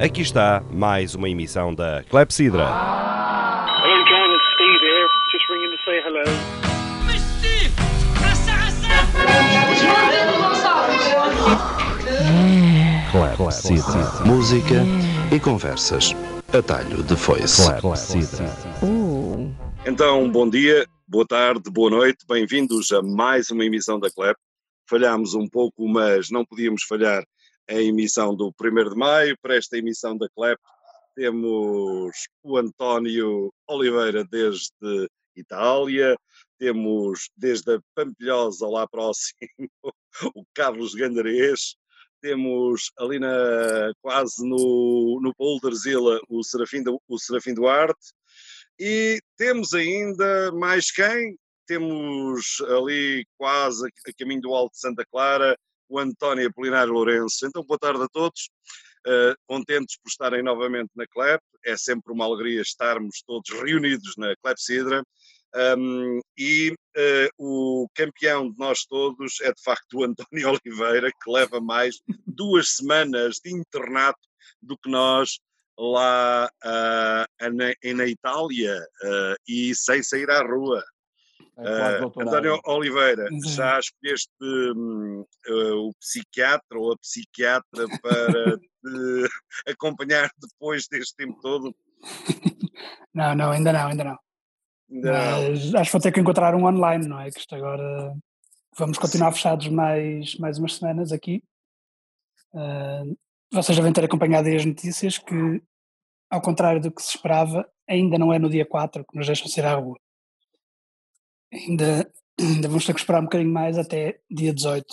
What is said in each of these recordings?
Aqui está mais uma emissão da Clepsidra. Hello, John. It's Steve here. Just ringing to say hello. Steve! Essa, Clepsidra. Música e conversas. Atalho de foice. Clepsidra. Então, bom dia, boa tarde, boa noite, bem-vindos a mais uma emissão da CLEP. Falhámos um pouco, mas não podíamos falhar a emissão do 1 de maio. Para esta emissão da CLEP temos o António Oliveira desde Itália, temos desde a Pampilhosa lá próximo o Carlos Gandarês, temos ali na, quase no, no Boulderzilla o Serafim, o Serafim Duarte, e temos ainda mais quem? Temos ali quase a caminho do Alto de Santa Clara o António Apolinário Lourenço. Então, boa tarde a todos. Uh, contentes por estarem novamente na CLEP. É sempre uma alegria estarmos todos reunidos na CLEP Sidra. Um, e uh, o campeão de nós todos é de facto o António Oliveira, que leva mais duas semanas de internato do que nós lá uh, na, na Itália uh, e sem sair à rua. Uh, António Oliveira, já escolheste uh, o psiquiatra ou a psiquiatra para te acompanhar depois deste tempo todo? Não, não, ainda não, ainda não. Ainda não. Mas acho que vou ter que encontrar um online, não é? Que isto agora vamos continuar fechados mais, mais umas semanas aqui. Uh, vocês devem ter acompanhado aí as notícias que, ao contrário do que se esperava, ainda não é no dia 4 que nos deixam sair à rua. Ainda, ainda vamos ter que esperar um bocadinho mais até dia 18.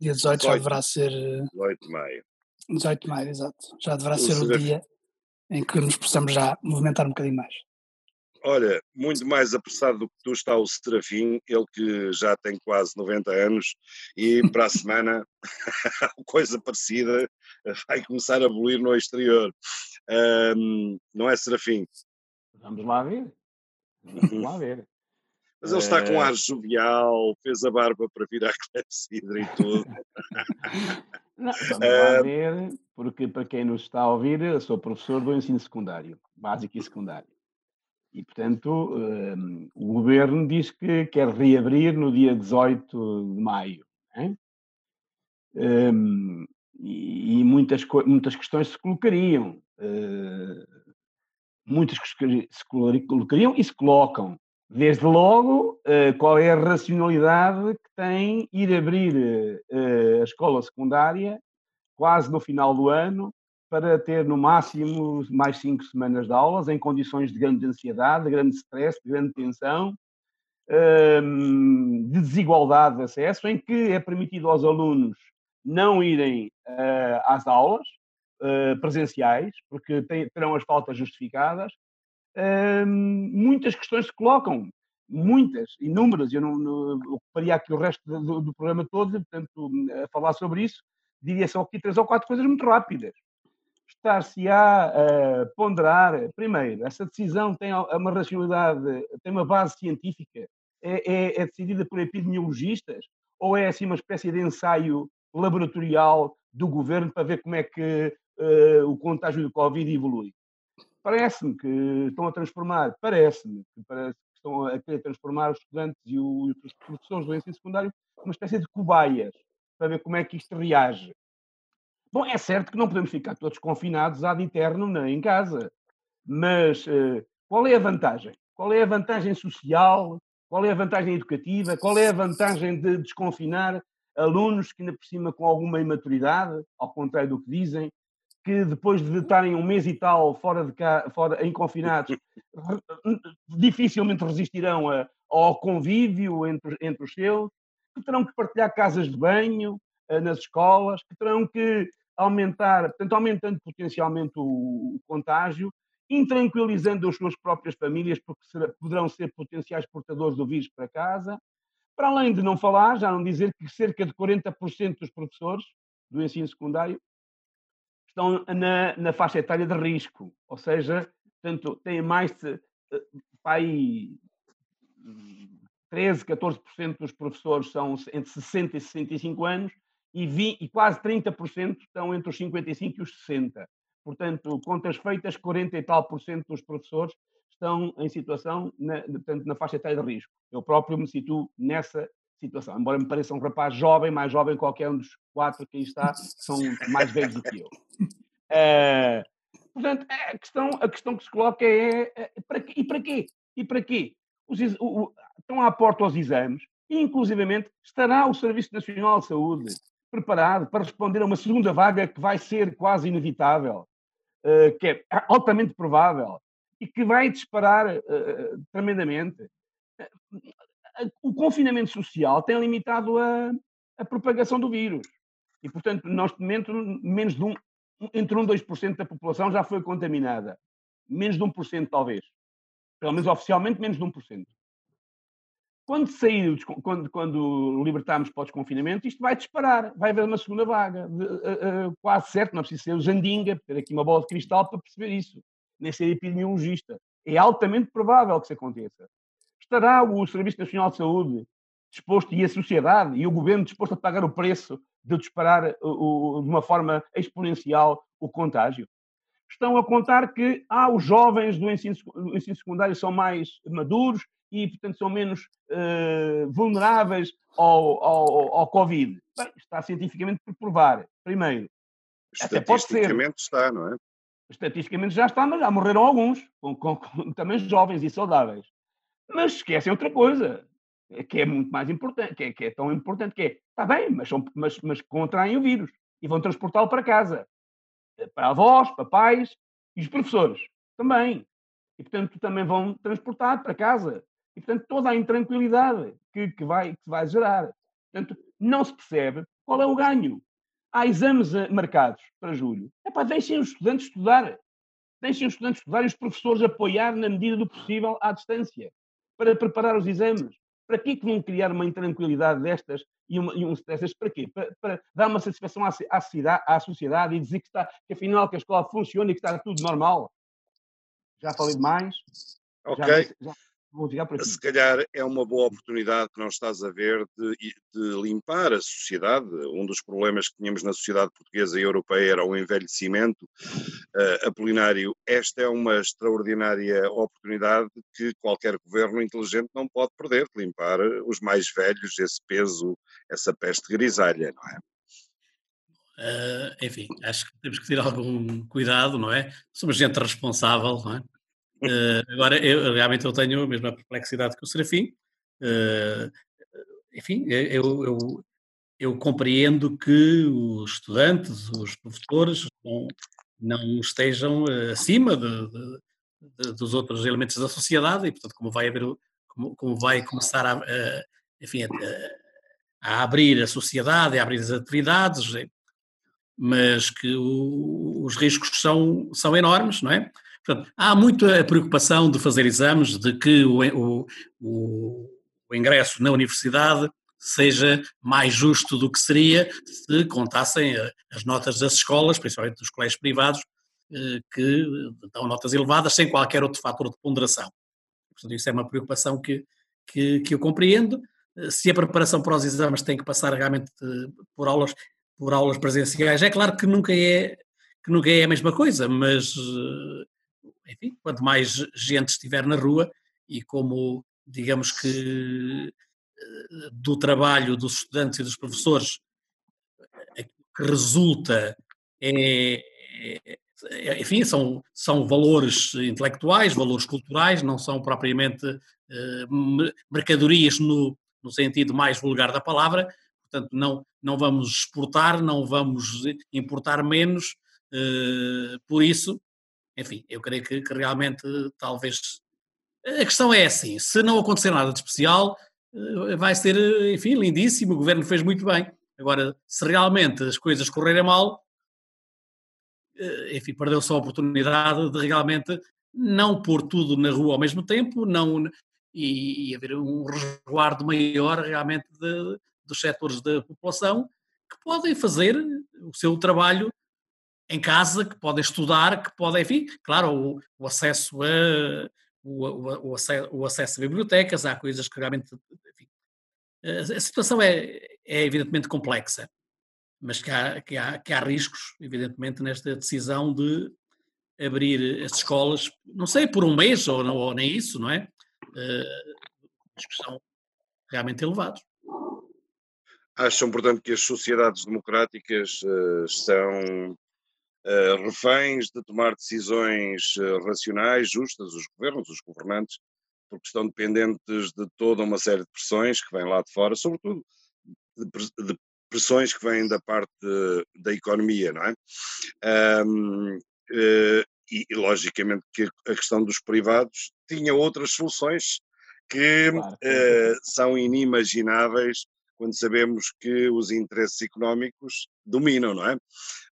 Dia 18 já 18. deverá ser. eh, 18 de maio. 18 de maio, exato. Já deverá O ser o dia em que nos possamos já movimentar um bocadinho mais. Olha, muito mais apressado do que tu está o Serafim, ele que já tem quase 90 anos e para a semana coisa parecida vai começar a abolir no exterior. Ahm, não é Serafim? Vamos lá ver. Vamos lá ver. Mas ele está com Eh, ar jovial, fez a barba para vir à clepsidra e tudo. Não, vamos Eh, lá ver, porque para quem nos está a ouvir, eu sou professor do ensino secundário, básico e secundário. E, portanto, eh, o governo diz que quer reabrir no dia 18 de maio. né? Eh, e e muitas, muitas questões se colocariam. eh, muitas que se colo- colocariam e se colocam. Desde logo, eh, qual é a racionalidade que tem ir abrir eh, a escola secundária quase no final do ano para ter no máximo mais cinco semanas de aulas em condições de grande ansiedade, de grande stress, de grande tensão, hum, de desigualdade de acesso, em que é permitido aos alunos não irem eh, às aulas presenciais, porque terão as faltas justificadas, muitas questões se colocam, muitas, inúmeras. Eu não, não ocuparia aqui o resto do, do- programa todo, portanto, a falar sobre isso, diria só aqui três ou quatro coisas muito rápidas. Estar-se-á a ponderar, primeiro, essa decisão tem uma racionalidade, tem uma base científica, é, é- é decidida por epidemiologistas, ou é assim uma espécie de ensaio laboratorial do governo para ver como é que eh, o contágio do Covid evolui? Parece-me que estão a transformar, parece-me que parece que estão a querer transformar os estudantes e o- e os professores do ensino secundário numa espécie de cobaias para ver como é que isto reage. Bom, é certo que não podemos ficar todos confinados ad eterno na- em casa, mas eh, qual é a vantagem? Qual é a vantagem social? Qual é a vantagem educativa? Qual é a vantagem de desconfinar alunos que, ainda por cima, com alguma imaturidade, ao contrário do que dizem, que depois de estarem um mês e tal fora de cá, fora, em confinados, dificilmente resistirão a- ao convívio entre, entre os seus, que terão que partilhar casas de banho eh, nas escolas, que terão que aumentar, portanto, aumentando potencialmente o, o contágio, intranquilizando as suas próprias famílias, porque poderão ser potenciais portadores do vírus para casa. Para além de não falar, já não dizer que cerca de 40% dos professores do ensino secundário estão na, na faixa etária de risco, ou seja, portanto, têm mais de eh, aí, hum, 13, 14% dos professores são entre 60 e 65 anos e, vi, e quase 30% estão entre os 55 e os 60. Portanto, contas feitas, 40 e tal por cento dos professores estão em situação, na, portanto, na faixa etária de risco. Eu próprio me situo nessa situação, embora me pareça um rapaz jovem, mais jovem que qualquer um dos quatro que aí está, são mais velhos do que eu. Uh, portanto, a questão, a questão que se coloca é, é para e para quê? E para quê? Os, o, o, estão à porta aos exames e, inclusivamente, estará o Serviço Nacional de Saúde preparado para responder a uma segunda vaga que vai ser quase inevitável, uh, que é altamente provável e que vai disparar uh, tremendamente. O confinamento social tem limitado a, a propagação do vírus. E, portanto, neste momento, menos de um, entre 1 e 2% da população já foi contaminada. Menos de 1%, talvez. Pelo menos oficialmente, menos de 1%. Quando sair, quando, quando libertarmos para o desconfinamento, isto vai disparar, vai haver uma segunda vaga. De, uh, uh, quase certo, não é preciso ser o Jandinga, ter aqui uma bola de cristal para perceber isso, nem ser epidemiologista. É altamente provável que isso aconteça. Estará o Serviço Nacional de Saúde disposto, e a sociedade, e o governo disposto a pagar o preço de disparar o, o, de uma forma exponencial o contágio? Estão a contar que ah, os jovens do ensino, do ensino secundário são mais maduros e, portanto, são menos uh, vulneráveis ao, ao, ao Covid. Bem, está cientificamente por provar, primeiro. Estatisticamente está, não é? Estatisticamente já está, mas já morreram alguns, com, com, com, também jovens e saudáveis. Mas esquecem outra coisa, que é muito mais importante, que é, que é tão importante, que é, está bem, mas, são, mas, mas contraem o vírus e vão transportá-lo para casa. Para avós, para pais e os professores também. E, portanto, também vão transportar para casa. E, portanto, toda a intranquilidade que, que, vai, que vai gerar. Portanto, não se percebe qual é o ganho. Há exames eh, marcados para julho. É para deixem os estudantes estudar. Deixem os estudantes estudar e os professores apoiar na medida do possível à distância para preparar os exames. Para que que vão criar uma intranquilidade destas e, uma, e um stress para quê? Para, para, dar uma satisfação à, à, cidade, à sociedade e dizer que, está, que afinal que a escola funciona e que está tudo normal? Já falei demais. Ok. Já, já, se calhar é uma boa oportunidade que não estás a ver de, de, limpar a sociedade. Um dos problemas que tínhamos na sociedade portuguesa e europeia era o envelhecimento. Uh, Apolinário, esta é uma extraordinária oportunidade que qualquer governo inteligente não pode perder, de limpar os mais velhos, esse peso, essa peste grisalha, não é? Uh, enfim, acho que temos que ter algum cuidado, não é? Somos gente responsável, não é? Uh, agora, eu, realmente eu tenho a mesma perplexidade que o Serafim. Uh, enfim, eu, eu, eu, compreendo que os estudantes, os professores, não, não estejam acima de, de, de, dos outros elementos da sociedade e, portanto, como vai haver, como, como vai começar a, a enfim, a, a, abrir a sociedade, a abrir as atividades, mas que o, os riscos são, são enormes, não é? Portanto, há muita preocupação de fazer exames, de que o, o, o, o ingresso na universidade seja mais justo do que seria se contassem eh, as notas das escolas, principalmente dos colégios privados, eh, que dão notas elevadas sem qualquer outro fator de ponderação. Portanto, isso é uma preocupação que, que, que eu compreendo. Eh, se a preparação para os exames tem que passar realmente por aulas, por aulas presenciais, é claro que nunca é, que nunca é a mesma coisa, mas enfim, quanto mais gente estiver na rua e como, digamos que, eh, do trabalho dos estudantes e dos professores, eh, que resulta é, é, enfim, são, são valores intelectuais, valores culturais, não são propriamente uh, mercadorias no, no sentido mais vulgar da palavra, portanto não, não vamos exportar, não vamos importar menos, uh, por isso enfim, eu creio que, que, realmente talvez. A questão é assim: se não acontecer nada de especial, eh, vai ser, enfim, lindíssimo, o governo fez muito bem. Agora, se realmente as coisas correrem mal, eh, enfim, perdeu-se a oportunidade de realmente não pôr tudo na rua ao mesmo tempo, não, e, e haver um resguardo maior realmente de, dos setores da população que podem fazer o seu trabalho em casa, que podem estudar, que podem, enfim, claro, o, o acesso a o, o, o, acesso, a bibliotecas, há coisas que realmente, enfim, a, a situação é, é evidentemente complexa, mas que há, que, há, que há riscos, evidentemente, nesta decisão de abrir as escolas, não sei, por um mês ou, não, ou nem isso, não é? Uh, que são realmente elevados. Acham, portanto, que as sociedades democráticas uh, uh, reféns de tomar decisões uh, racionais, justas, os governos, os governantes, porque estão dependentes de toda uma série de pressões que vêm lá de fora, sobretudo de, de pressões que vêm da parte da economia, não é? Um, uh, e, e, logicamente que a questão dos privados tinha outras soluções que claro. uh, são inimagináveis quando sabemos que os interesses económicos dominam, não é?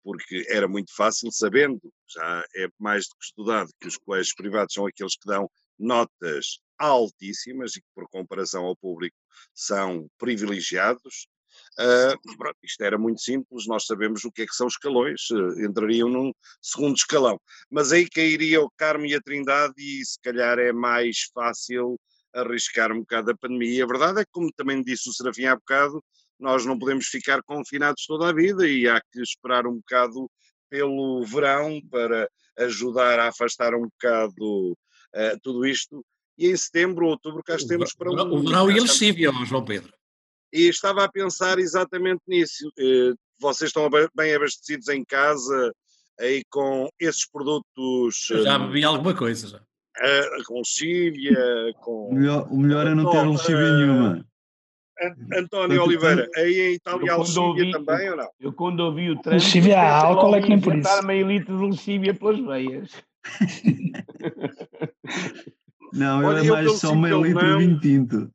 Porque era muito fácil, sabendo, já é mais do que estudado, que os colégios privados são aqueles que dão notas altíssimas e que, por comparação ao público, são privilegiados, Uh, pronto, isto era muito simples, nós sabemos o que é que são escalões, uh, entrariam num segundo escalão. Mas aí cairia o Carmo e a Trindade e se calhar é mais fácil arriscar um bocado a pandemia. A verdade é que, como também disse o Serafim há bocado, nós não podemos ficar confinados toda a vida e há que esperar um bocado pelo verão para ajudar a afastar um bocado uh, tudo isto. E em setembro, outubro, cá estamos para um. O verão e a lexívia, João Pedro e estava a pensar exatamente nisso. Eh, vocês estão bem abastecidos em casa aí com esses produtos. Eu já bebi alguma coisa já. com lexívia, com. O melhor, o melhor é não ter lexívia nenhuma. António Oliveira, aí em Itália há lexívia também ou não? Eu quando ouvi o trânsito. Lexívia há álcool é que nem por isso. meio litro de lexívia pelas veias. Não, eu Olha, é mais só meio litro não, vinho tinto.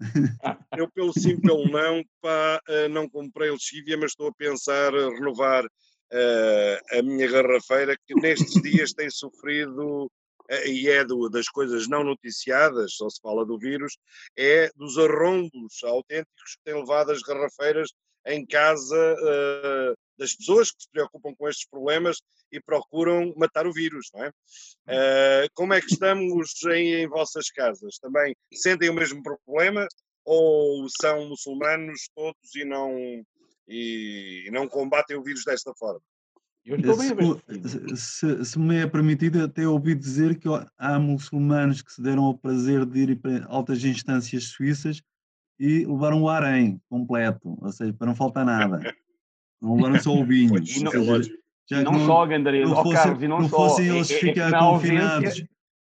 Eu, pelo simples não, pá, eh, não comprei lexívia, mas estou a pensar renovar uh, a minha garrafeira, que nestes dias tem sofrido, e é do, das coisas não noticiadas, só se fala do vírus, é dos arrombos autênticos que têm levado as garrafeiras em casa uh, das pessoas que se preocupam com estes problemas e procuram matar o vírus, não é? Uh, como é que estamos em, em, vossas casas? Também sentem o mesmo problema ou são muçulmanos todos e não, e, e não combatem o vírus desta forma? Se, se, se, me é permitido, até ouvi dizer que há muçulmanos que se deram ao prazer de ir para altas instâncias suíças e levaram o harém completo, ou seja, para não faltar nada. Não levaram só o vinho. E não, seja, já não, não só, não, fosse, Carlos, e não, não só, fossem eles é, ficar é confinados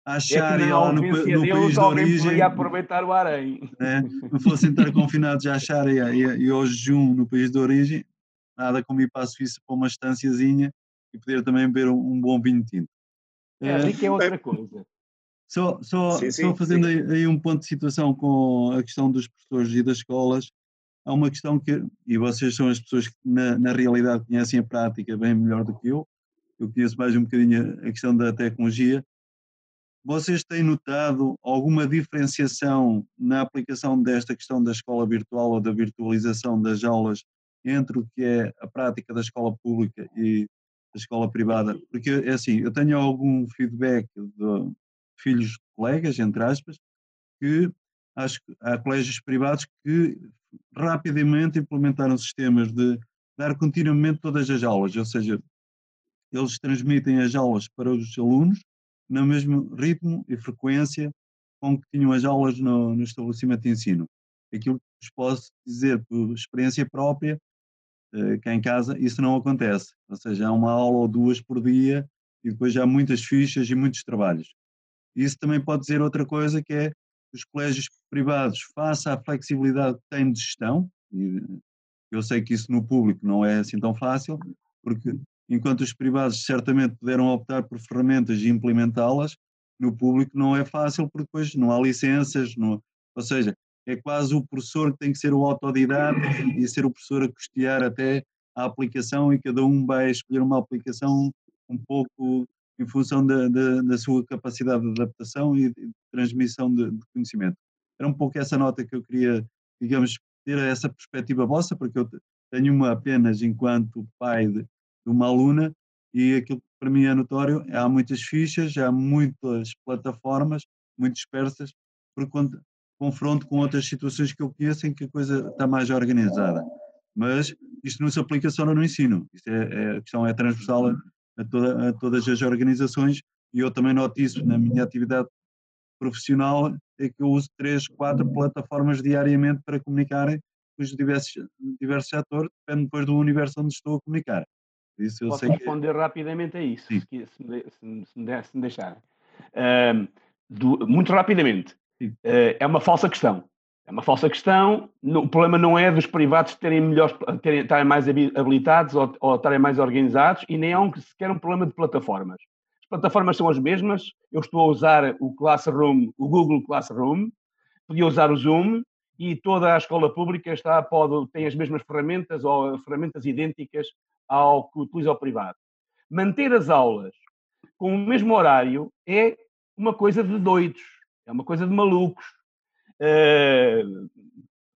à Chária é lá no, no país de origem. aproveitar o harém. É, não fossem estar confinados à Chária e, e ao jejum no país de origem, nada como ir para a Suíça para uma estânciazinha e poder também beber um, um bom vinho tinto. É, é, que é outra coisa. Só, só, sim, sim, só fazendo. Aí, aí, um ponto de situação com a questão dos professores e das escolas, há uma questão que, e vocês são as pessoas que na, na realidade conhecem a prática bem melhor do que eu, eu conheço mais um bocadinho a questão da tecnologia, vocês têm notado alguma diferenciação na aplicação desta questão da escola virtual ou da virtualização das aulas entre o que é a prática da escola pública e da escola privada? Porque, é assim, eu tenho algum feedback de, filhos de colegas, entre aspas, que acho que há colégios privados que rapidamente implementaram sistemas de dar continuamente todas as aulas, ou seja, eles transmitem as aulas para os alunos no mesmo ritmo e frequência com que tinham as aulas no, no estabelecimento de ensino. Aquilo que vos posso dizer por experiência própria, cá em casa, isso não acontece. Ou seja, há uma aula ou duas por dia e depois há muitas fichas e muitos trabalhos. Isso também pode dizer outra coisa que é os colégios privados, face à flexibilidade que têm de gestão, e eu sei que isso no público não é assim tão fácil, porque enquanto os privados certamente puderam optar por ferramentas e implementá-las, no público não é fácil porque depois não há licenças, não, ou seja, é quase o professor que tem que ser o autodidata e ser o professor a custear até a aplicação e cada um vai escolher uma aplicação um pouco em função da, da, da sua capacidade de adaptação e de transmissão de, de, conhecimento. Era um pouco essa nota que eu queria, digamos, ter essa perspectiva vossa, porque eu tenho uma apenas enquanto pai de, de uma aluna e aquilo que para mim é notório, há muitas fichas, há muitas plataformas, muito dispersas, porque quando confronto com outras situações que eu conheço em que a coisa está mais organizada. Mas isto não se aplica só no ensino, isto é, é, a questão é transversal a, toda, a todas as organizações e eu também noto isso na minha atividade profissional, é que eu uso três, quatro plataformas diariamente para comunicar com os diversos, diversos setores, depende depois do universo onde estou a comunicar. Isso Posso responder que... rapidamente a isso, se, se, me, se, me, se me deixar. Do, muito rapidamente. Uh, é uma falsa questão. É uma falsa questão. o problema não é dos privados terem melhores, terem, estarem mais habilitados ou, ou estarem mais organizados e nem é um, sequer um problema de plataformas. As plataformas são as mesmas. Eu estou a usar o Classroom, o Google Classroom, podia usar o Zoom e toda a escola pública está, pode, tem as mesmas ferramentas ou ferramentas idênticas ao que utiliza o privado. Manter as aulas com o mesmo horário é uma coisa de doidos, é uma coisa de malucos. Uh,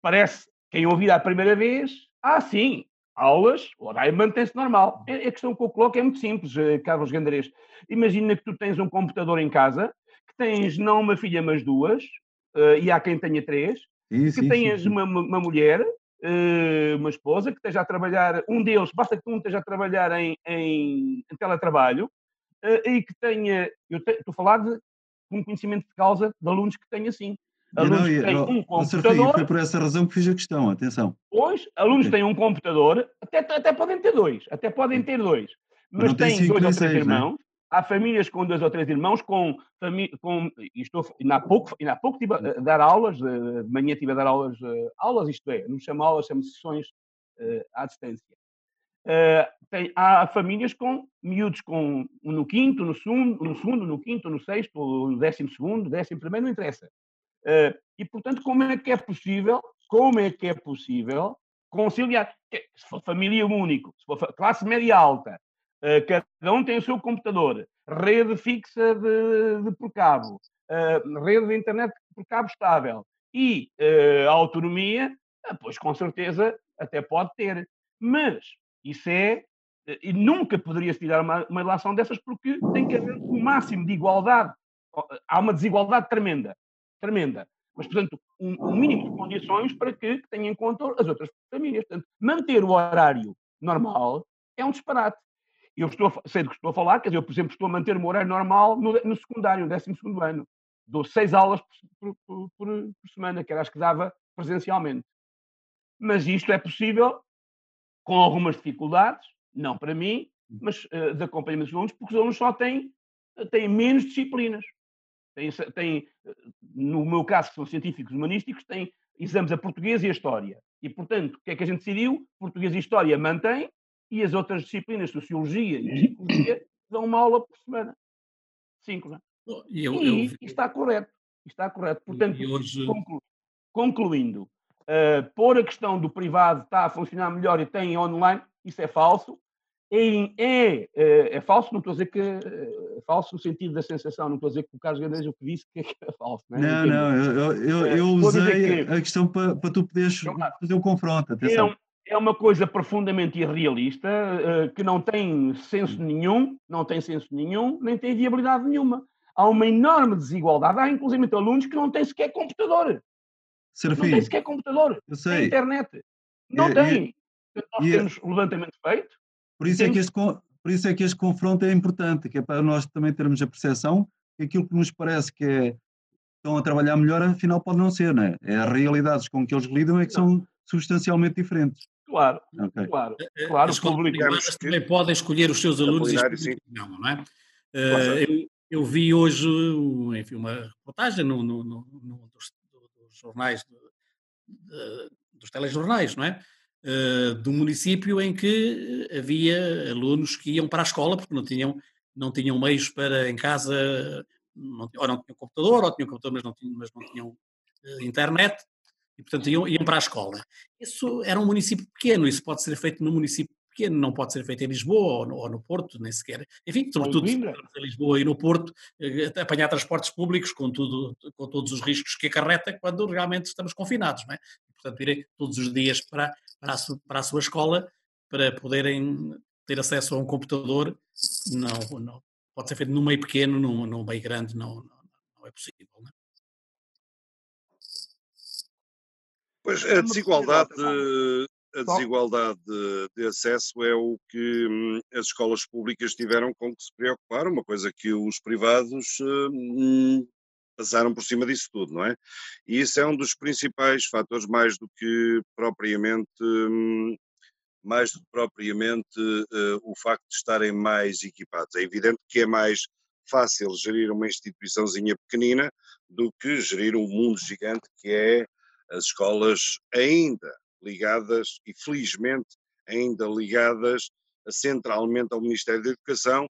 parece, quem ouvir a primeira vez, ah, sim, aulas, o horário mantém-se normal. A questão que eu coloco é muito simples, eh, Carlos Gandarês. Imagina que tu tens um computador em casa, que tens não uma filha, mas duas, uh, e há quem tenha três, sim, que tenhas uma, uma mulher uh, uma esposa que esteja a trabalhar, um deles, basta que um esteja a trabalhar em, em, em teletrabalho uh, e que tenha, eu te, estou a falar de um conhecimento de causa de alunos que têm assim. Alunos não, que têm um computador. Foi por essa razão que fiz a questão, atenção. Pois, alunos têm um computador, até, até podem ter dois, até podem ter dois, mas, mas têm dois ou três é? irmãos. Né? Há famílias com dois ou três irmãos, com, com estou, ainda, há pouco, ainda há pouco estive a dar aulas, de manhã estive a dar aulas, aulas isto é, não chamo aulas, chamo sessões uh, à distância. Uh, tem, há famílias com miúdos com, no quinto, no segundo, no segundo, no quinto, no sexto, no décimo segundo, décimo primeiro, não interessa. Uh, e, portanto, como é que é possível, como é que é possível conciliar, se for família único, se for classe média alta, Uh, cada um tem o seu computador, rede fixa de, de por cabo, rede de internet por cabo estável e autonomia, pois com certeza até pode ter. Mas isso é. E nunca poderia se tirar uma, uma relação dessas porque tem que haver um máximo de igualdade. Há uma desigualdade tremenda. Tremenda. Mas, portanto, um, um mínimo de condições para que, que tenha em conta as outras famílias. Portanto, manter o horário normal é um disparate. Eu estou, sei do que estou a falar, quer dizer, eu, por exemplo, estou a manter o meu horário normal no, no secundário, no 12 ano. Dou seis aulas por, por, por, por, semana, que era as que dava presencialmente. Mas isto é possível com algumas dificuldades, não para mim, mas uh, de acompanhamento dos alunos, porque os alunos só têm, têm menos disciplinas. Têm, têm, no meu caso, que são científicos humanísticos, têm exames a português e a história. E, portanto, o que é que a gente decidiu? Português e história mantém, e as outras disciplinas, Sociologia e Psicologia, dão uma aula por semana. Cinco, não é? Eu, e eu... está correto. Está correto. Portanto, hoje... conclu... concluindo, uh, pôr a questão do privado está a funcionar melhor e tem online, isso é falso. É, é, é, falso, não estou a dizer que é falso no sentido da sensação, não estou a dizer que o Carlos Gandês o que disse que é falso. Não, é? não, não eu, eu, eu usei que, a questão para, para tu poderes fazer o confronto. Atenção. É é uma coisa profundamente irrealista, que não tem senso nenhum, não tem senso nenhum, nem tem viabilidade nenhuma. Há uma enorme desigualdade. Há, inclusive, alunos que não têm sequer computador. Serafim, não têm sequer computador. Eu sei. internet. Não é, têm. É, Nós é, temos o levantamento feito. Por isso, temos... é que este, por isso é que este confronto é importante, que é para nós também termos a percepção que aquilo que nos parece que é estão a trabalhar melhor, afinal pode não ser, não é? É as realidades com que eles lidam é que são substancialmente diferentes. Claro, okay. claro, eh, eh, claro. As escolas também podem escolher os seus alunos e não, não é? Uh, eu, eu, vi hoje enfim, uma reportagem no, no, no, no dos, dos, jornais, dos telejornais, não é? Uh, do município em que havia alunos que iam para a escola porque não tinham, não tinham meios para em casa, não, ou não tinham computador, ou tinham computador, mas não tinham, mas não tinham uh, internet, e, portanto, iam, iam para a escola. Isso era um município pequeno, isso pode ser feito num município pequeno, não pode ser feito em Lisboa ou no, ou no Porto, nem sequer. Enfim, sobretudo em Lisboa e no Porto, eh, apanhar transportes públicos com, tudo, com todos os riscos que acarreta quando realmente estamos confinados, não é? Portanto, irem todos os dias para, para, a, para a sua escola para poderem ter acesso a um computador, não, não pode ser feito num meio pequeno, num, num meio grande, não, não, não é possível. Não é? Pois a desigualdade a desigualdade de, de, acesso é o que hum, as escolas públicas tiveram com que se preocupar, uma coisa que os privados hum, passaram por cima disso tudo, não é? E isso é um dos principais fatores, mais do que propriamente hum, mais do que propriamente uh, o facto de estarem mais equipados. É evidente que é mais fácil gerir uma instituiçãozinha pequenina do que gerir um mundo gigante que é as escolas ainda ligadas e felizmente ainda ligadas centralmente ao Ministério da Educação,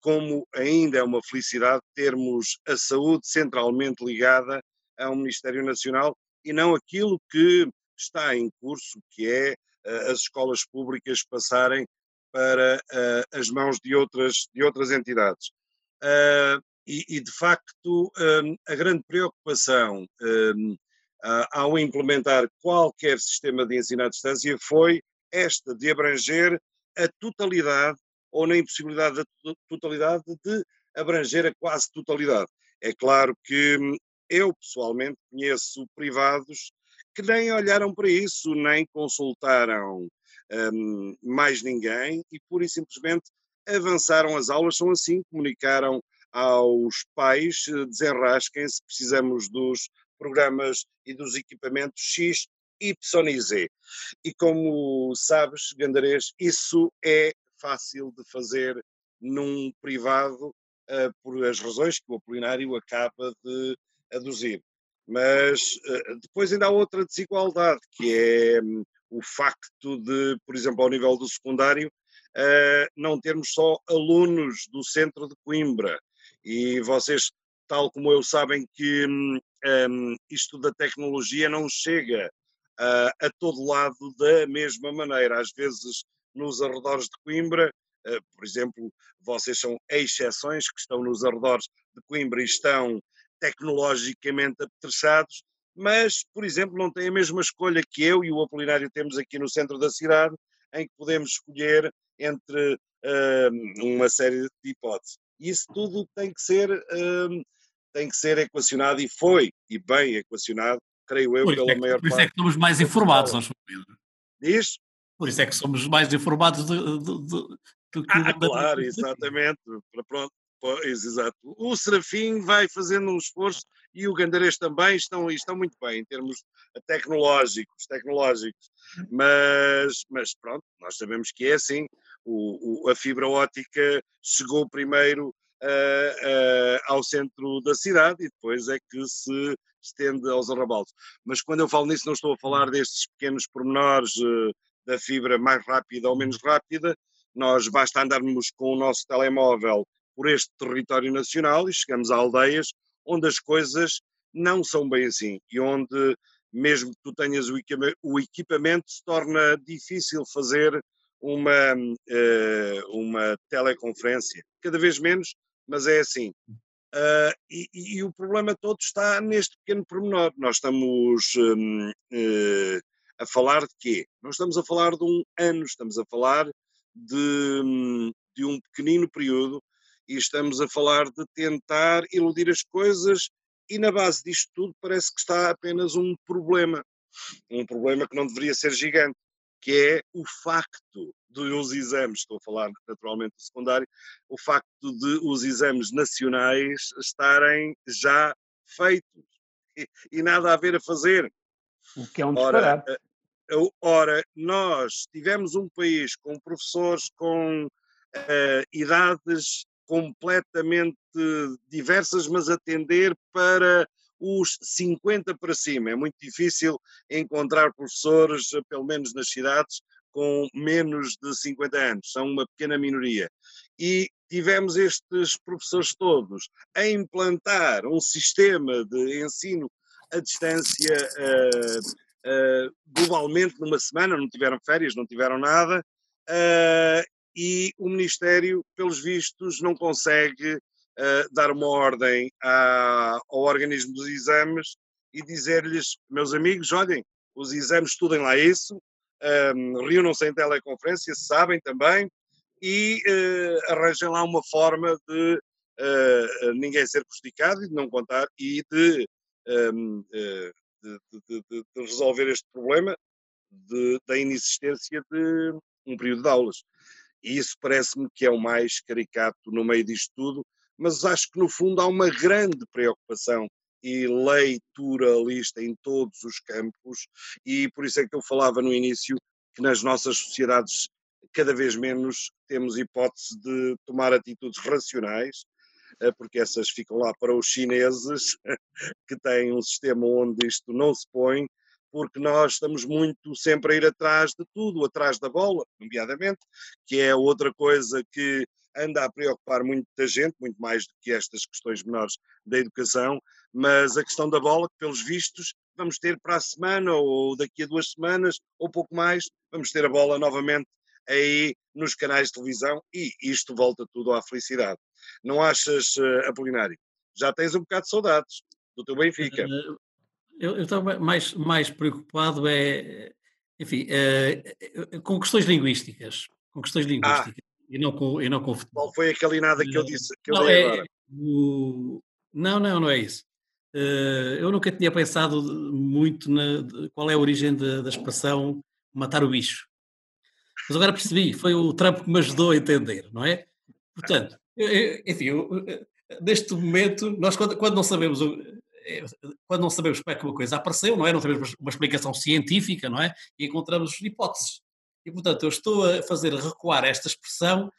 como ainda é uma felicidade termos a saúde centralmente ligada ao Ministério Nacional e não aquilo que está em curso, que é uh, as escolas públicas passarem para uh, as mãos de outras, de outras entidades. Uh, e, e, de facto, um, a grande preocupação um, ao implementar qualquer sistema de ensino à distância foi esta de abranger a totalidade ou na impossibilidade da totalidade de abranger a quase totalidade. É claro que hum, eu pessoalmente conheço privados que nem olharam para isso, nem consultaram um, mais ninguém e pura e simplesmente avançaram as aulas, são assim, comunicaram aos pais, eh, desenrasquem-se, precisamos dos programas e dos equipamentos X, Y e Z. E como sabes, Gandarês, isso é fácil de fazer num privado uh, por as razões que o Apolinário acaba de aduzir. Mas uh, depois ainda há outra desigualdade, que é um, o facto de, por exemplo, ao nível do secundário, uh, não termos só alunos do centro de Coimbra. E vocês, tal como eu, sabem que um, hum, isto da tecnologia não chega uh, a todo lado da mesma maneira. Às vezes, nos arredores de Coimbra, uh, por exemplo, vocês são exceções que estão nos arredores de Coimbra e estão tecnologicamente apetrechados, mas, por exemplo, não têm a mesma escolha que eu e o Apolinário temos aqui no centro da cidade, em que podemos escolher entre uh, uma série de hipóteses. Isso tudo tem que ser tem que ser equacionado e foi, e bem equacionado, creio eu, pela é maior por parte. Por isso é que somos mais informados, Pedro. Diz? Por isso é que somos mais informados do, do, do, do que ah, o claro, exatamente. Pronto, exato. O Serafim vai fazendo um esforço e o Gandarês também estão, estão muito bem em termos tecnológicos, tecnológicos. Mas, mas pronto, nós sabemos que é assim. O, o a fibra ótica chegou primeiro uh, uh, ao centro da cidade e depois é que se estende aos arrabaldes. Mas quando eu falo nisso, não estou a falar destes pequenos pormenores uh, da fibra mais rápida ou menos rápida. Nós basta andarmos com o nosso telemóvel por este território nacional e chegamos a aldeias onde as coisas não são bem assim e onde, mesmo que tu tenhas o equipamento, se torna difícil fazer uma, uh, uma teleconferência. Cada vez menos, mas é assim. Uh, e, e, o problema todo está neste pequeno pormenor. Nós estamos um, uh, eh, a falar de quê? Não estamos a falar de um ano, estamos a falar de, hum, de um pequenino período e estamos a falar de tentar iludir as coisas e na base disto tudo parece que está apenas um problema. Um problema que não deveria ser gigante, que é o facto dos exames, estou a falar naturalmente do secundário, o facto de os exames nacionais estarem já feitos e, e nada a ver a fazer. O que é um disparate. Ora, eh, ora, nós tivemos um país com professores com uh, idades completamente diversas, mas atender para os 50 para cima. É muito difícil encontrar professores, pelo menos nas cidades, com menos de 50 anos, são uma pequena minoria. E tivemos estes professores todos a implantar um sistema de ensino à distância uh, uh, globalmente numa semana, não tiveram férias, não tiveram nada, uh, e o Ministério, pelos vistos, não consegue dar uma ordem ao organismo dos exames e dizer-lhes, meus amigos, olhem, os exames estudem lá isso, um, reúnam-se em teleconferência, sabem também, e uh, arranjem lá uma forma de uh, ninguém ser prejudicado e de não contar e de, um, uh, de, de, de, resolver este problema da inexistência de um período de aulas. E isso parece-me que é o mais caricato no meio disto tudo, mas acho que no fundo há uma grande preocupação e leituralista em todos os campos, e por isso é que eu falava no início que nas nossas sociedades cada vez menos temos hipótese de tomar atitudes racionais, eh, porque essas ficam lá para os chineses, que têm um sistema onde isto não se põe, porque nós estamos muito sempre a ir atrás de tudo, atrás da bola, nomeadamente, que é outra coisa que anda a preocupar muita gente, muito mais do que estas questões menores da educação, mas a questão da bola, que pelos vistos vamos ter para a semana ou daqui a duas semanas ou pouco mais, vamos ter a bola novamente aí nos canais de televisão e isto volta tudo à felicidade. Não achas, uh, Apolinário? Já tens um bocado de saudades do teu Benfica. Eh, eu, eu estava mais, mais preocupado é, enfim, é, com questões linguísticas, com questões ah. linguísticas ah, e, não com, e não com futebol. Qual foi aquele nada que eu disse que eu não, é, agora? O, não, não, não é isso. Eu nunca tinha pensado muito na qual é a origem da, da expressão matar o bicho. Mas agora percebi, foi o Trump que me ajudou a entender, não é? Portanto, enfim, neste momento, nós quando, quando não sabemos quando não sabemos como é que uma coisa apareceu, não é? Não temos uma explicação científica, não é? E encontramos hipóteses. E, portanto, eu estou a fazer recuar esta expressão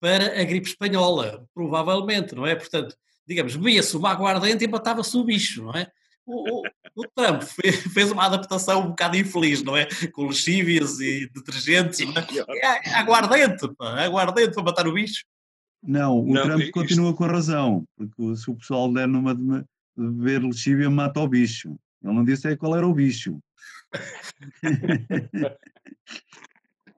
para a gripe espanhola, provavelmente, não é? Portanto, digamos, bebia-se uma aguardente e matava-se o bicho, não é? O, o, o Trump fez, fez, uma adaptação um bocado infeliz, não é? Com lexívias e detergentes, não é? é, é aguardente, pá, aguardente para matar o bicho. Não, o não, Trump isto... continua com a razão, porque se o pessoal der numa beber lexívia mata o bicho. Ele não disse qual era o bicho.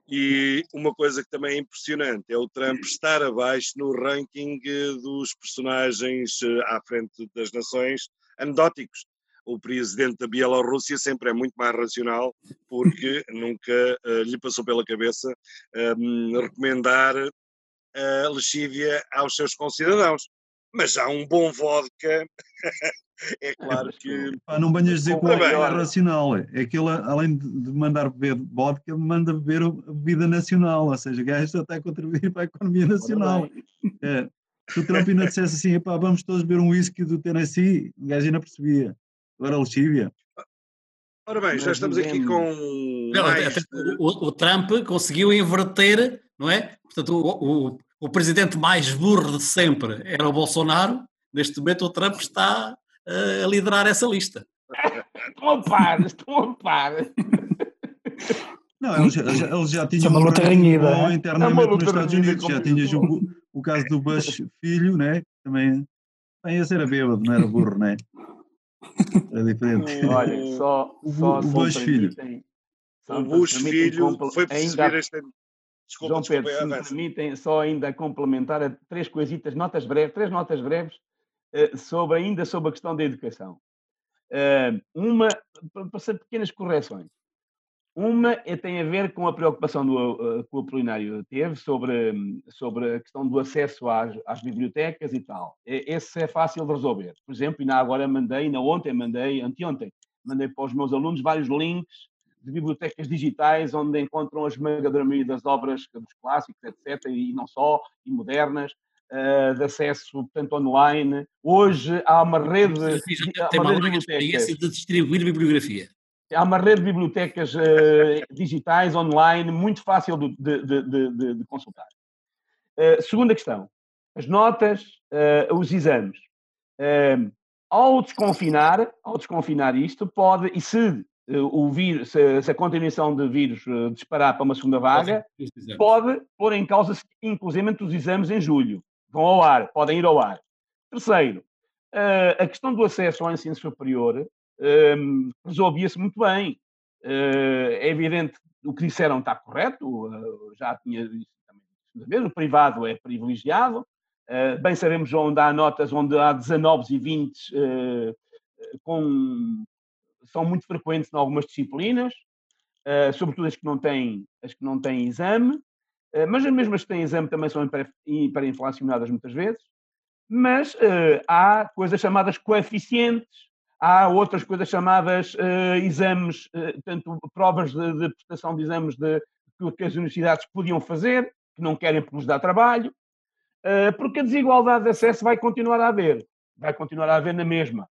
e uma coisa que também é impressionante é o Trump estar abaixo no ranking dos personagens eh, à frente das nações anedóticos. O presidente da Bielorrússia sempre é muito mais racional, porque nunca uh, lhe passou pela cabeça um, ehm, recomendar a lexívia aos seus concidadãos mas há um bom vodka. é claro que. Pá, não venhas dizer que o é racional. É que ele, além de mandar beber vodka, manda beber a bebida nacional. Ou seja, o gajo está a contribuir para a economia nacional. É. Se o Trump ainda dissesse assim, epá, vamos todos beber um whisky do Tennessee, o gajo ainda percebia. Agora lexívia. Ora bem, já estamos aqui com. Não, mais... o, o, Trump conseguiu inverter, não é? Portanto, o, o, o presidente mais burro de sempre era o Bolsonaro, neste momento o Trump está uh, a liderar essa lista. estão a par, estão a par. Não, ele já, ele já tinha uma luta renhida. internamente nos Estados Unidos, já tinhas o, o caso do Bush filho, né? Também, também ia ser a bêbado, não era burro, né? Era diferente. Olha, só, só o, o Bush filho. O Bush filho foi preciso ainda... Desculpa, João Pedro, se me permitem só ainda complementar três coisitas, notas breves, três notas breves uh, sobre, ainda sobre a questão da educação. Uh, uma, para ser pequenas correções. Uma é, tem a ver com a preocupação do, uh, que o Apolinário teve sobre, sobre a questão do acesso às, às bibliotecas e tal. Esse é fácil de resolver. Por exemplo, ainda agora mandei, ainda ontem mandei, anteontem, mandei para os meus alunos vários links de bibliotecas digitais, onde encontram a esmagadora maioria das obras dos clássicos, etc., e não só, e modernas, uh, de acesso, portanto, online. Hoje há uma rede, há uma rede de bibliotecas. de distribuir bibliografia. Há uma rede de bibliotecas uh, digitais, online, muito fácil de, de, de, de consultar. Uh, segunda questão, as notas, os exames. ao desconfinar, ao desconfinar isto, pode, e se o vírus, se, se, a continuação de vírus eh, disparar para uma segunda vaga, pode pôr em causa, inclusive, os exames em julho. Vão ao ar, podem ir ao ar. Terceiro, eh, a questão do acesso ao ensino superior ehm, resolvia-se muito bem. É evidente, o que disseram está correto, já tinha também, o privado é privilegiado, bem sabemos onde há notas onde há 19 e 20 com são muito frequentes em algumas disciplinas, uh, sobretudo as que não têm, as que não têm exame, uh, mas as mesmas que têm exame também são hiperinflacionadas muitas vezes. Mas uh, há coisas chamadas coeficientes, há outras coisas chamadas exames, tanto provas de, de, prestação de exames de, que as universidades podiam fazer, que não querem porque nos dá trabalho, porque a desigualdade de acesso vai continuar a haver, vai continuar a haver na mesma.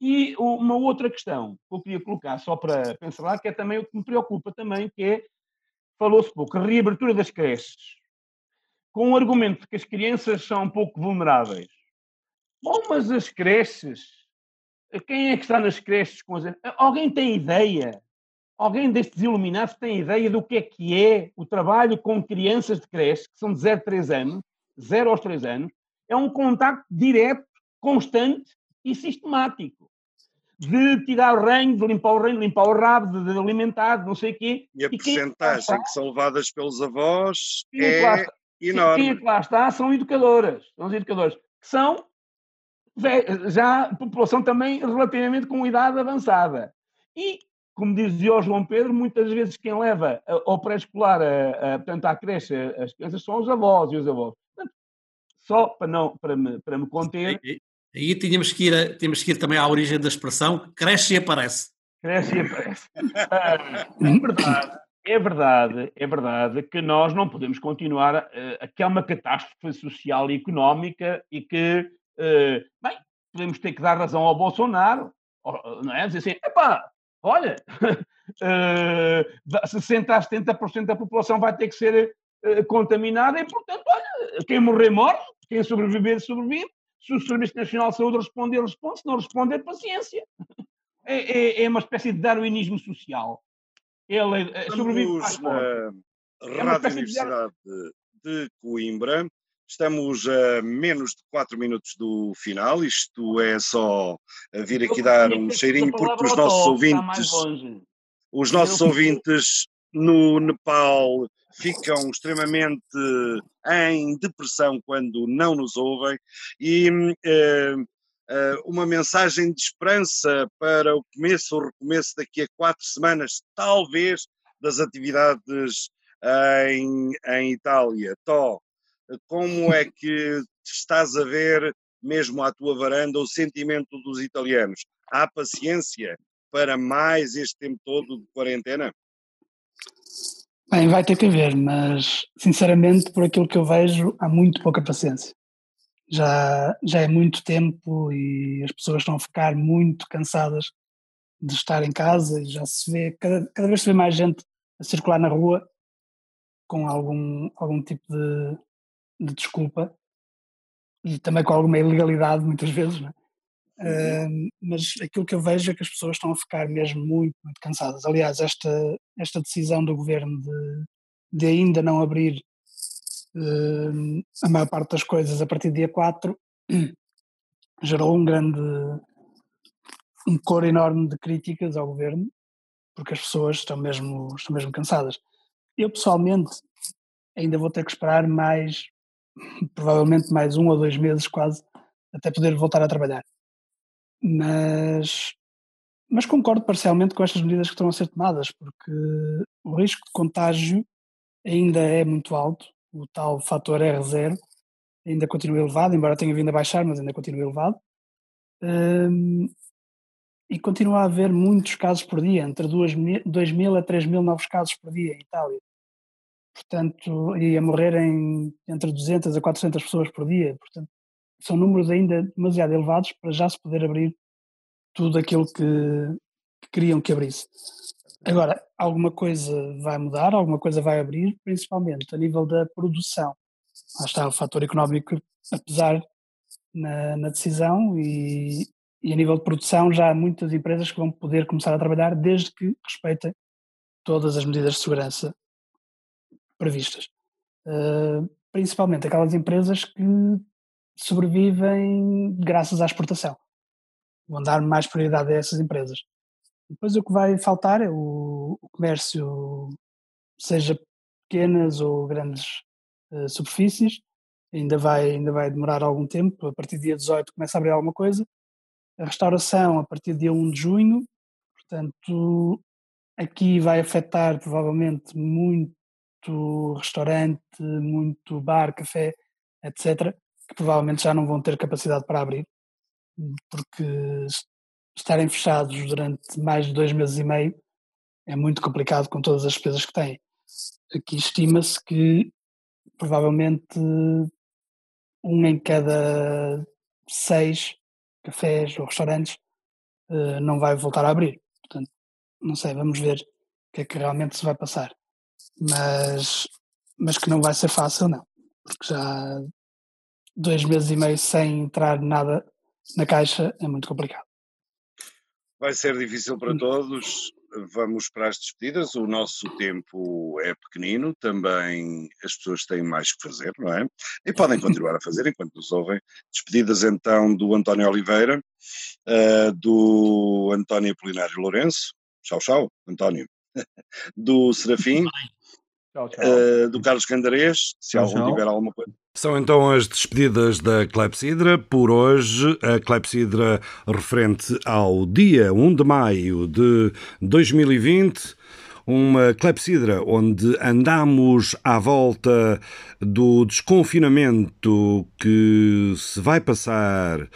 E uma outra questão que eu queria colocar só para pensar que é também o que me preocupa também, que é, falou-se pouco, a reabertura das creches, com o argumento de que as crianças são um pouco vulneráveis. Bom, mas as creches quem é que está nas creches com as... Alguém tem ideia? Alguém destes iluminados tem ideia do que é que é o trabalho com crianças de creche, que são de 0 a 3 anos, 0 aos 3 anos? É um contacto direto, constante e sistemático. De tirar o reino, de limpar o reino, de limpar o rabo, de, alimentar, de não sei o quê. E a e porcentagem que, que são levadas pelos avós é, é enorme. Quem é que lá está são educadoras. São as educadoras. Que são já população também relativamente com idade avançada. E, como dizia o João Pedro, muitas vezes quem leva ao pré-escolar, portanto, à creche, as crianças são os avós e os avós. Portanto, só para, não, para, me, para me conter. Aí, tínhamos, que ir tínhamos que ir também à origem da expressão cresce e aparece. Cresce e aparece. Ah, é verdade. É verdade, é verdade que nós não podemos continuar, uh, que há uma catástrofe social e económica e que Uh, bem, podemos ter que dar razão ao Bolsonaro, não é? Dizer assim, epá, olha, uh, 60% a 70% da população vai ter que ser uh, contaminada e, portanto, olha, quem morrer morre, quem sobreviver sobrevive. Se o Serviço Nacional de Saúde responder, responde. Se não responder, paciência. É, é, é uma espécie de darwinismo social. Ele é, sobrevive forte. É Rádio Universidade de, de Coimbra Estamos a menos de 4 minutos do final. Isto é só vir aqui dar um cheirinho, porque os nossos ouvintes, os nossos ouvintes no Nepal ficam extremamente em depressão quando não nos ouvem e uh, uh, uma mensagem de esperança para o começo ou recomeço daqui a quatro semanas, talvez, das atividades em, em Itália. Tó, como é que estás a ver, mesmo à tua varanda, o sentimento dos italianos? Há paciência para mais este tempo todo de quarentena? Bem, vai ter que haver, mas sinceramente, por aquilo que eu vejo, há muito pouca paciência. Já, já é muito tempo e as pessoas estão a ficar muito cansadas de estar em casa e já se vê, cada, cada vez se vê mais gente a circular na rua com algum, algum tipo de, de desculpa e também com alguma ilegalidade muitas vezes, né? Uh, mas aquilo que eu vejo é que as pessoas estão a ficar mesmo muito, muito cansadas. Aliás, esta, esta decisão do governo de, de ainda não abrir uh, a maior parte das coisas a partir do dia 4 gerou um grande um cor enorme de críticas ao governo porque as pessoas estão mesmo, estão mesmo cansadas. Eu pessoalmente ainda vou ter que esperar mais provavelmente mais um ou dois meses quase, até poder voltar a trabalhar. Mas, mas concordo parcialmente com estas medidas que estão a ser tomadas, porque o risco de contágio ainda é muito alto, o tal fator R0 ainda continua elevado, embora tenha vindo a baixar, mas ainda continua elevado. Um, e continua a haver muitos casos por dia, entre 2 mil a 3 mil novos casos por dia em Itália portanto, e a morrerem entre 200 a 400 pessoas por dia, portanto, são números ainda demasiado elevados para já se poder abrir tudo aquilo que, que queriam que abrisse. Agora, alguma coisa vai mudar, alguma coisa vai abrir, principalmente a nível da produção. Lá está o fator económico a pesar na, na decisão e, e, a nível de produção já há muitas empresas que vão poder começar a trabalhar desde que respeitem todas as medidas de segurança previstas. Uh, principalmente aquelas empresas que sobrevivem graças à exportação. Vão dar mais prioridade a essas empresas. Depois o que vai faltar é o, o comércio, seja pequenas ou grandes uh, superfícies, ainda vai, ainda vai demorar algum tempo, a partir do dia 18 começa a abrir alguma coisa. A restauração a partir do dia 1 de junho, portanto, aqui vai afetar provavelmente muito muito restaurante, muito bar, café, etc., que provavelmente já não vão ter capacidade para abrir, porque estarem fechados durante mais de dois meses e meio é muito complicado com todas as despesas que têm. Aqui estima-se que provavelmente um em cada seis cafés ou restaurantes uh, não vai voltar a abrir. Portanto, não sei, vamos ver o que é que realmente se vai passar. Mas, mas que não vai ser fácil, não. Porque já dois meses e meio sem entrar nada na caixa é muito complicado. Vai ser difícil para todos. Vamos para as despedidas. O nosso tempo é pequenino, também as pessoas têm mais que fazer, não é? E podem continuar a fazer enquanto nos ouvem. Despedidas então do António Oliveira, uh, do António Polinário Lourenço. Tchau, tchau, António. do Serafim. Tchau, tchau. Uh, do Carlos Candarês, se tchau, algum tchau. tiver alguma coisa. São então as despedidas da Clepsidra. Por hoje, a Clepsidra referente ao dia 1 de maio de 2020 uma clepsidra onde andamos à volta do desconfinamento que se vai passar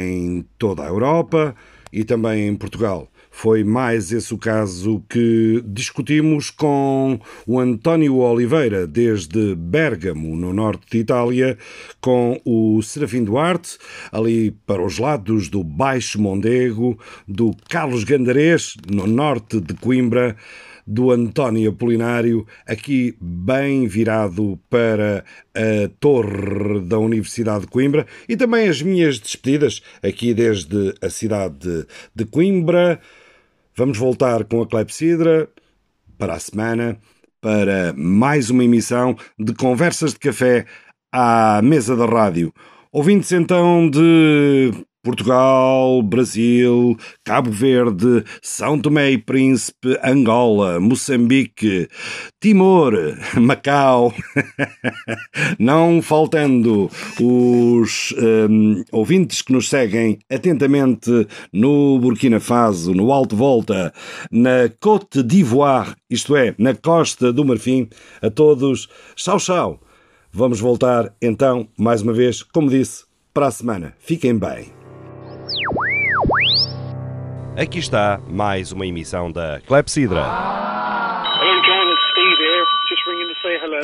em toda a Europa e também em Portugal. Foi mais esse o caso que discutimos com o António Oliveira, desde Bergamo, no norte de Itália, com o Serafim Duarte, ali para os lados do Baixo Mondego, do Carlos Gandarês, no norte de Coimbra, do António Apolinário, aqui bem virado para a torre da Universidade de Coimbra, e também as minhas despedidas, aqui desde a cidade de Coimbra. Vamos voltar com a Clepsidra para a semana para mais uma emissão de Conversas de Café à mesa da rádio. Ouvintes então de Portugal, Brasil, Cabo Verde, São Tomé e Príncipe, Angola, Moçambique, Timor, Macau, não faltando os um, ouvintes que nos seguem atentamente no Burkina Faso, no Alto Volta, na Côte d'Ivoire, isto é, na Costa do Marfim, a todos, tchau, tchau. Vamos voltar então, mais uma vez, como disse, para a semana. Fiquem bem. Aqui está mais uma emissão da Clepsidra. Hello, John. It's Steve here. Just ringing to say hello.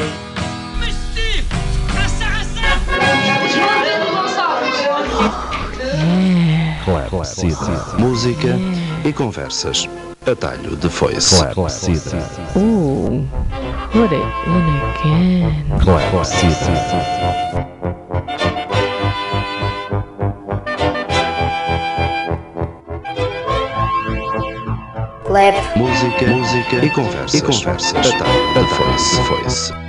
Clepsidra. Música e conversas. Atalho de foice. Clepsidra. Ooh, put it in again. Clepsidra. Música, música e conversas. E conversas. Atalho de foice. foice.